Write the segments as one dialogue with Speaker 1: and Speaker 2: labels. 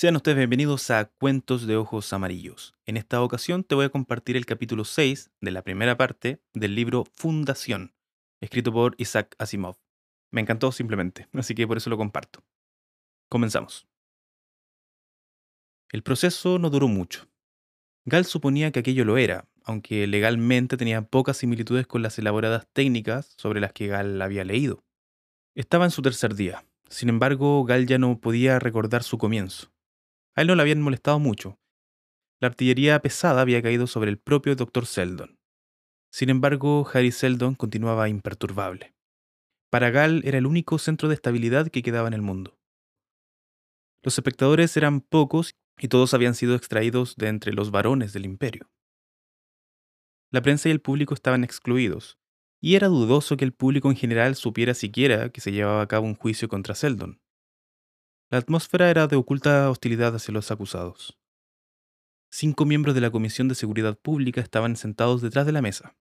Speaker 1: Sean ustedes bienvenidos a Cuentos de Ojos Amarillos. En esta ocasión te voy a compartir el capítulo 6 de la primera parte del libro Fundación, escrito por Isaac Asimov. Me encantó simplemente, así que por eso lo comparto. Comenzamos. El proceso no duró mucho. Gal suponía que aquello lo era, aunque legalmente tenía pocas similitudes con las elaboradas técnicas sobre las que Gal había leído. Estaba en su tercer día. Sin embargo, Gal ya no podía recordar su comienzo. A él no le habían molestado mucho. La artillería pesada había caído sobre el propio Dr. Seldon. Sin embargo, Harry Seldon continuaba imperturbable. Para Gal era el único centro de estabilidad que quedaba en el mundo. Los espectadores eran pocos y todos habían sido extraídos de entre los varones del imperio. La prensa y el público estaban excluidos, y era dudoso que el público en general supiera siquiera que se llevaba a cabo un juicio contra Seldon. La atmósfera era de oculta hostilidad hacia los acusados. Cinco miembros de la Comisión de Seguridad Pública estaban sentados detrás de la mesa.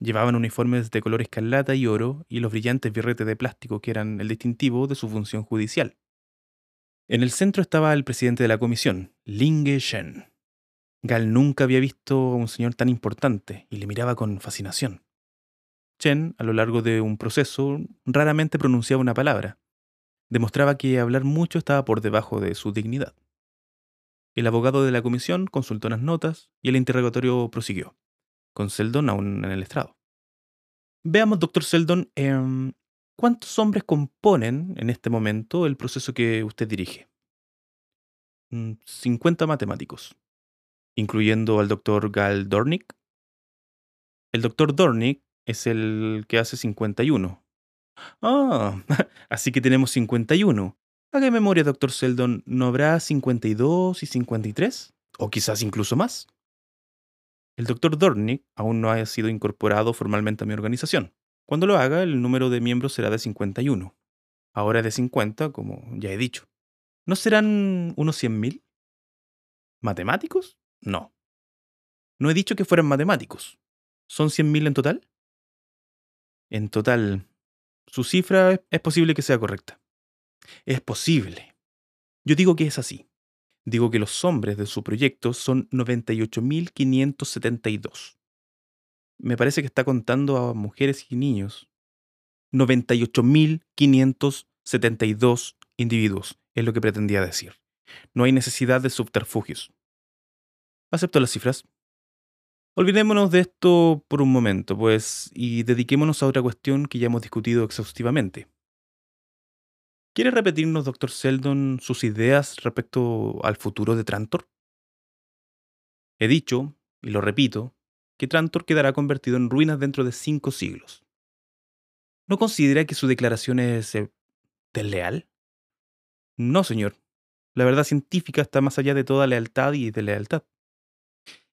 Speaker 1: Llevaban uniformes de color escarlata y oro y los brillantes birretes de plástico que eran el distintivo de su función judicial. En el centro estaba el presidente de la comisión, Linge Shen. Gal nunca había visto a un señor tan importante y le miraba con fascinación. Chen, a lo largo de un proceso, raramente pronunciaba una palabra, demostraba que hablar mucho estaba por debajo de su dignidad. El abogado de la comisión consultó las notas y el interrogatorio prosiguió, con Seldon aún en el estrado. Veamos, doctor Seldon, em, ¿cuántos hombres componen en este momento el proceso que usted dirige? 50 mm, matemáticos, incluyendo al doctor Gal Dornick. El doctor Dornick es el que hace 51, Ah, así que tenemos 51. Haga memoria, doctor Seldon, ¿no habrá 52 y 53? ¿O quizás incluso más? El doctor Dornick aún no ha sido incorporado formalmente a mi organización. Cuando lo haga, el número de miembros será de 51. Ahora es de 50, como ya he dicho. ¿No serán unos 100.000? ¿Matemáticos? No. No he dicho que fueran matemáticos. ¿Son 100.000 en total? En total, su cifra es posible que sea correcta. Es posible. Yo digo que es así. Digo que los hombres de su proyecto son 98.572. Me parece que está contando a mujeres y niños. 98.572 individuos es lo que pretendía decir. No hay necesidad de subterfugios. Acepto las cifras. Olvidémonos de esto por un momento, pues, y dediquémonos a otra cuestión que ya hemos discutido exhaustivamente. ¿Quiere repetirnos, doctor Seldon, sus ideas respecto al futuro de Trantor? He dicho, y lo repito, que Trantor quedará convertido en ruinas dentro de cinco siglos. ¿No considera que su declaración es eh, desleal? No, señor. La verdad científica está más allá de toda lealtad y de lealtad.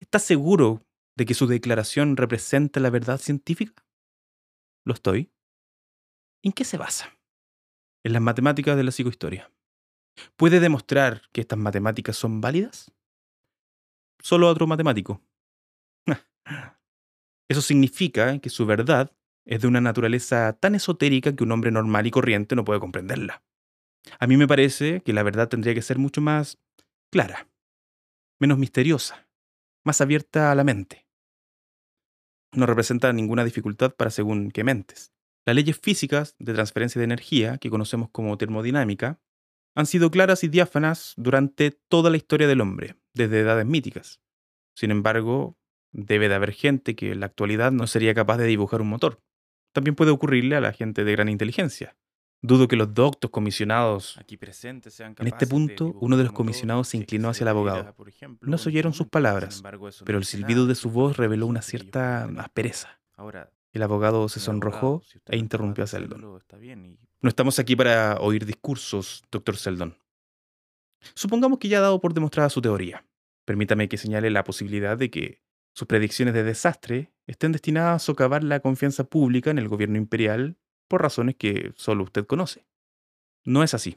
Speaker 1: ¿Está seguro de que su declaración representa la verdad científica? ¿Lo estoy? ¿En qué se basa? En las matemáticas de la psicohistoria. ¿Puede demostrar que estas matemáticas son válidas? Solo otro matemático. Eso significa que su verdad es de una naturaleza tan esotérica que un hombre normal y corriente no puede comprenderla. A mí me parece que la verdad tendría que ser mucho más clara, menos misteriosa, más abierta a la mente no representa ninguna dificultad para según qué mentes. Las leyes físicas de transferencia de energía, que conocemos como termodinámica, han sido claras y diáfanas durante toda la historia del hombre, desde edades míticas. Sin embargo, debe de haber gente que en la actualidad no sería capaz de dibujar un motor. También puede ocurrirle a la gente de gran inteligencia, Dudo que los doctos comisionados aquí presentes sean En este punto, uno de los comisionados se inclinó hacia el abogado. No se oyeron sus palabras, pero el silbido de su voz reveló una cierta aspereza. El abogado se sonrojó e interrumpió a Seldon. No estamos aquí para oír discursos, doctor Seldon. Supongamos que ya ha dado por demostrada su teoría. Permítame que señale la posibilidad de que sus predicciones de desastre estén destinadas a socavar la confianza pública en el gobierno imperial por razones que solo usted conoce. No es así.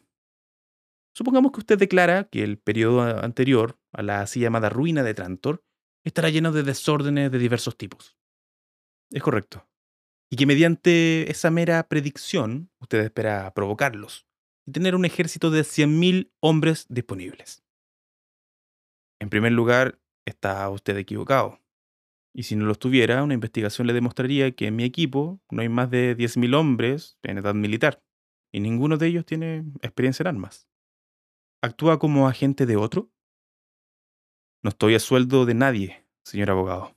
Speaker 1: Supongamos que usted declara que el periodo anterior a la así llamada ruina de Trantor estará lleno de desórdenes de diversos tipos. Es correcto. Y que mediante esa mera predicción usted espera provocarlos y tener un ejército de 100.000 hombres disponibles. En primer lugar, está usted equivocado. Y si no lo estuviera, una investigación le demostraría que en mi equipo no hay más de 10.000 hombres en edad militar, y ninguno de ellos tiene experiencia en armas. ¿Actúa como agente de otro? No estoy a sueldo de nadie, señor abogado.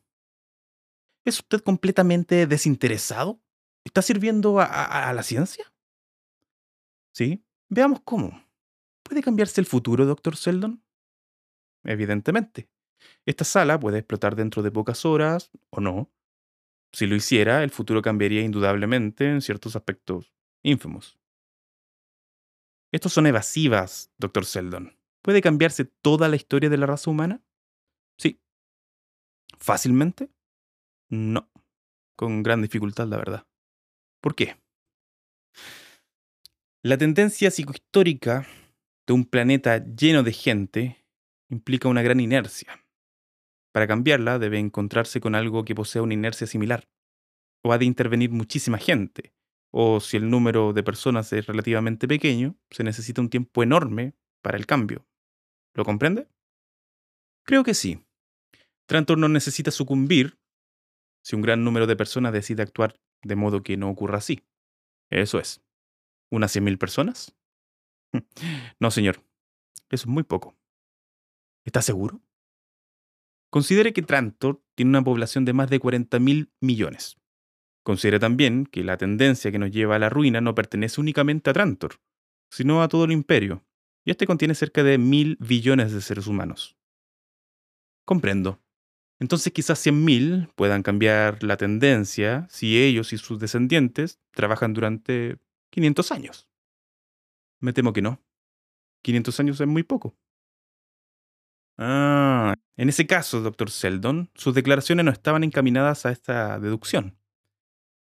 Speaker 1: ¿Es usted completamente desinteresado? ¿Está sirviendo a, la ciencia? Sí, veamos cómo. ¿Puede cambiarse el futuro, doctor Seldon? Evidentemente. Esta sala puede explotar dentro de pocas horas o no. Si lo hiciera, el futuro cambiaría indudablemente en ciertos aspectos ínfimos. Estos son evasivas, doctor Seldon. ¿Puede cambiarse toda la historia de la raza humana? Sí. ¿Fácilmente? No. Con gran dificultad, la verdad. ¿Por qué? La tendencia psicohistórica de un planeta lleno de gente implica una gran inercia. Para cambiarla debe encontrarse con algo que posea una inercia similar. O ha de intervenir muchísima gente. O si el número de personas es relativamente pequeño, se necesita un tiempo enorme para el cambio. ¿Lo comprende? Creo que sí. Trantor no necesita sucumbir si un gran número de personas decide actuar de modo que no ocurra así. Eso es. ¿Unas 100.000 personas? no, señor. Eso es muy poco. ¿Está seguro? Considere que Trantor tiene una población de más de 40.000 millones. Considere también que la tendencia que nos lleva a la ruina no pertenece únicamente a Trantor, sino a todo el imperio, y este contiene cerca de mil billones de seres humanos. Comprendo. Entonces quizás 100.000 puedan cambiar la tendencia si ellos y sus descendientes trabajan durante 500 años. Me temo que no. 500 años es muy poco. Ah, en ese caso, doctor Seldon, sus declaraciones no estaban encaminadas a esta deducción.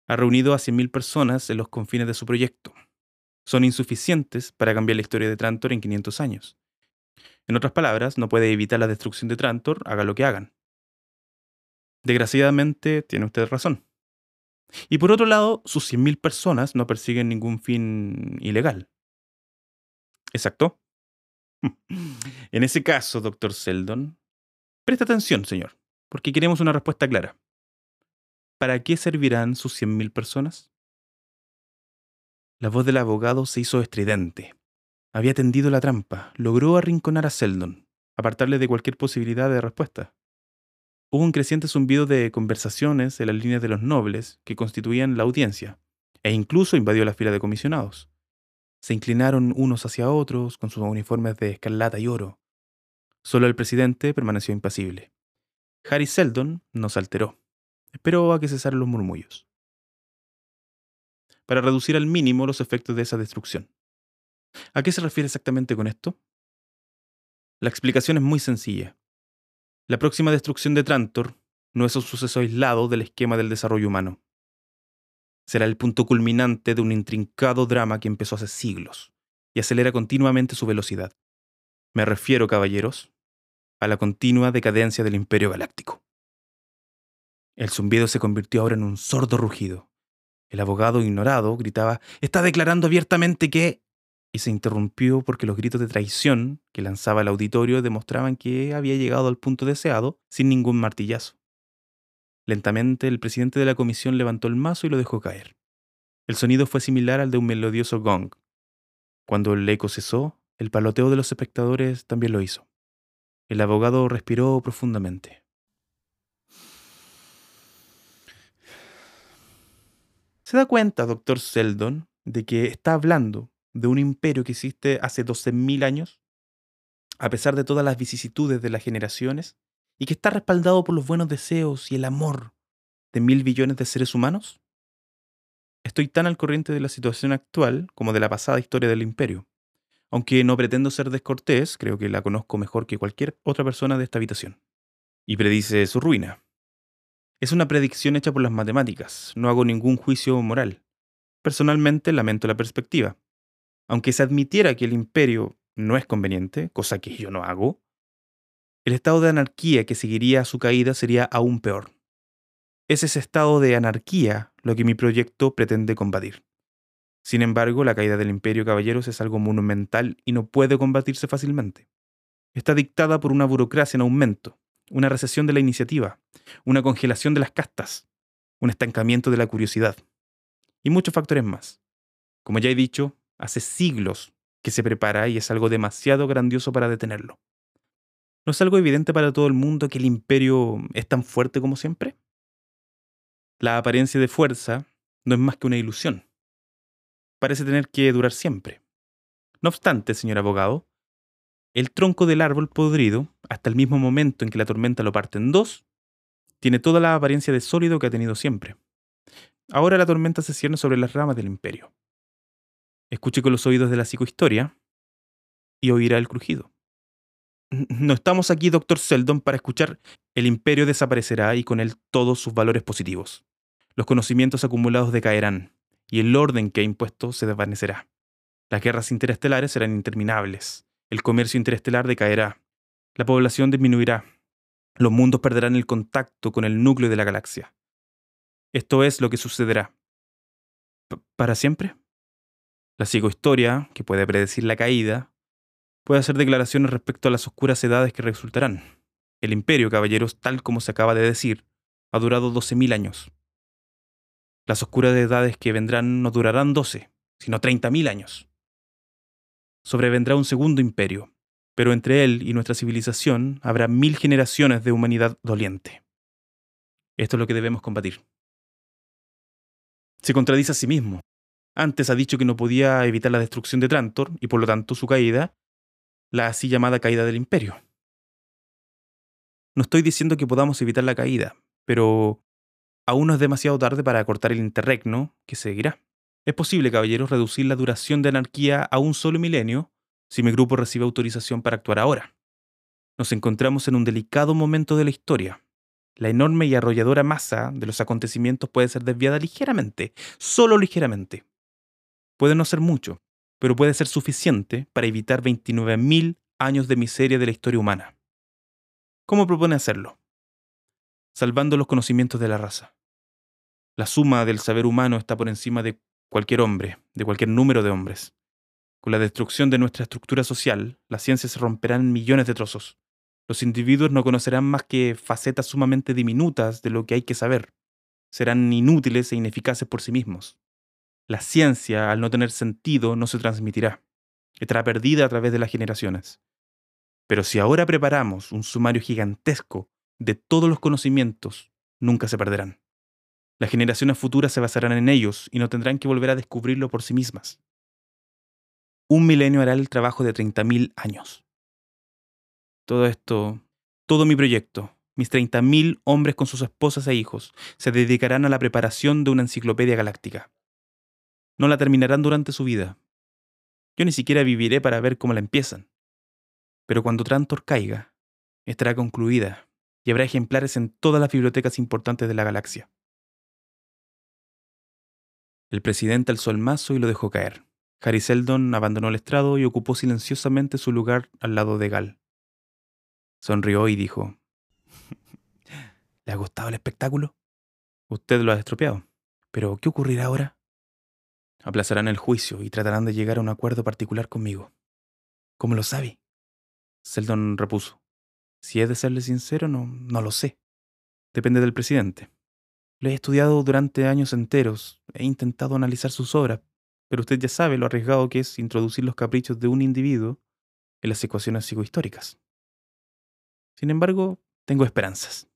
Speaker 1: Ha reunido a 100.000 personas en los confines de su proyecto. Son insuficientes para cambiar la historia de Trantor en 500 años. En otras palabras, no puede evitar la destrucción de Trantor, haga lo que hagan. Desgraciadamente, tiene usted razón. Y por otro lado, sus 100.000 personas no persiguen ningún fin ilegal. Exacto. En ese caso, doctor Seldon, presta atención, señor, porque queremos una respuesta clara. ¿Para qué servirán sus 100.000 personas? La voz del abogado se hizo estridente. Había tendido la trampa, logró arrinconar a Seldon, apartarle de cualquier posibilidad de respuesta. Hubo un creciente zumbido de conversaciones en las líneas de los nobles que constituían la audiencia, e incluso invadió la fila de comisionados. Se inclinaron unos hacia otros con sus uniformes de escarlata y oro. Solo el presidente permaneció impasible. Harry Seldon no se alteró. Esperó a que cesaran los murmullos. Para reducir al mínimo los efectos de esa destrucción. ¿A qué se refiere exactamente con esto? La explicación es muy sencilla. La próxima destrucción de Trantor no es un suceso aislado del esquema del desarrollo humano. Será el punto culminante de un intrincado drama que empezó hace siglos y acelera continuamente su velocidad. Me refiero, caballeros, a la continua decadencia del Imperio Galáctico. El zumbido se convirtió ahora en un sordo rugido. El abogado ignorado gritaba, está declarando abiertamente que y se interrumpió porque los gritos de traición que lanzaba el auditorio demostraban que había llegado al punto deseado sin ningún martillazo. Lentamente el presidente de la comisión levantó el mazo y lo dejó caer. El sonido fue similar al de un melodioso gong. Cuando el eco cesó, el paloteo de los espectadores también lo hizo. El abogado respiró profundamente. ¿Se da cuenta, doctor Seldon, de que está hablando de un imperio que existe hace 12.000 años, a pesar de todas las vicisitudes de las generaciones, y que está respaldado por los buenos deseos y el amor de mil billones de seres humanos? Estoy tan al corriente de la situación actual como de la pasada historia del imperio. Aunque no pretendo ser descortés, creo que la conozco mejor que cualquier otra persona de esta habitación. Y predice su ruina. Es una predicción hecha por las matemáticas, no hago ningún juicio moral. Personalmente lamento la perspectiva, aunque se admitiera que el imperio no es conveniente, cosa que yo no hago, el estado de anarquía que seguiría a su caída sería aún peor. Es ese estado de anarquía lo que mi proyecto pretende combatir. Sin embargo, la caída del imperio, caballeros, es algo monumental y no puede combatirse fácilmente. está dictada por una burocracia en aumento, una recesión de la iniciativa, una congelación de las castas, un estancamiento de la curiosidad y muchos factores más. Como ya he dicho, hace siglos que se prepara y es algo demasiado grandioso para detenerlo. ¿No es algo evidente para todo el mundo que el imperio es tan fuerte como siempre? La apariencia de fuerza no es más que una ilusión. Parece tener que durar siempre. No obstante, señor abogado, el tronco del árbol podrido, hasta el mismo momento en que la tormenta lo parte en dos, tiene toda la apariencia de sólido que ha tenido siempre. Ahora la tormenta se cierne sobre las ramas del imperio. Escuche con los oídos de la psicohistoria y oirá el crujido. No estamos aquí, doctor Seldon, para escuchar el imperio desaparecerá y con él todos sus valores positivos. Los conocimientos acumulados decaerán y el orden que ha impuesto se desvanecerá. Las guerras interestelares serán interminables. El comercio interestelar decaerá. La población disminuirá. Los mundos perderán el contacto con el núcleo de la galaxia. Esto es lo que sucederá. ¿Para siempre? La psicohistoria, que puede predecir la caída, puede hacer declaraciones respecto a las oscuras edades que resultarán. El imperio, caballeros, tal como se acaba de decir, ha durado 12.000 años. Las oscuras edades que vendrán no durarán 12, sino 30.000 años. Sobrevendrá un segundo imperio, pero entre él y nuestra civilización habrá mil generaciones de humanidad doliente. Esto es lo que debemos combatir. Se contradice a sí mismo. Antes ha dicho que no podía evitar la destrucción de Trantor y por lo tanto su caída, la así llamada caída del imperio. No estoy diciendo que podamos evitar la caída, pero aún no es demasiado tarde para acortar el interregno que seguirá. Es posible, caballeros, reducir la duración de anarquía a un solo milenio si mi grupo recibe autorización para actuar ahora. Nos encontramos en un delicado momento de la historia. La enorme y arrolladora masa de los acontecimientos puede ser desviada ligeramente, solo ligeramente. Puede no ser mucho, pero puede ser suficiente para evitar 29.000 años de miseria de la historia humana. ¿Cómo propone hacerlo? Salvando los conocimientos de la raza. La suma del saber humano está por encima de cualquier hombre, de cualquier número de hombres. Con la destrucción de nuestra estructura social, la ciencia se romperá en millones de trozos. Los individuos no conocerán más que facetas sumamente diminutas de lo que hay que saber. Serán inútiles e ineficaces por sí mismos. La ciencia, al no tener sentido, no se transmitirá. Estará perdida a través de las generaciones. Pero si ahora preparamos un sumario gigantesco de todos los conocimientos, nunca se perderán. Las generaciones futuras se basarán en ellos y no tendrán que volver a descubrirlo por sí mismas. Un milenio hará el trabajo de 30.000 años. Todo esto, todo mi proyecto, mis 30.000 hombres con sus esposas e hijos, se dedicarán a la preparación de una enciclopedia galáctica. No la terminarán durante su vida. Yo ni siquiera viviré para ver cómo la empiezan. Pero cuando Trantor caiga, estará concluida y habrá ejemplares en todas las bibliotecas importantes de la galaxia. El presidente alzó el mazo y lo dejó caer. Harry Seldon abandonó el estrado y ocupó silenciosamente su lugar al lado de Gal. Sonrió y dijo, ¿Le ha gustado el espectáculo? Usted lo ha estropeado. Pero, ¿qué ocurrirá ahora? Aplazarán el juicio y tratarán de llegar a un acuerdo particular conmigo. ¿Cómo lo sabe? Seldon repuso. Si he de serle sincero, no, no lo sé. Depende del presidente. Lo he estudiado durante años enteros, he intentado analizar sus obras, pero usted ya sabe lo arriesgado que es introducir los caprichos de un individuo en las ecuaciones psicohistóricas. Sin embargo, tengo esperanzas.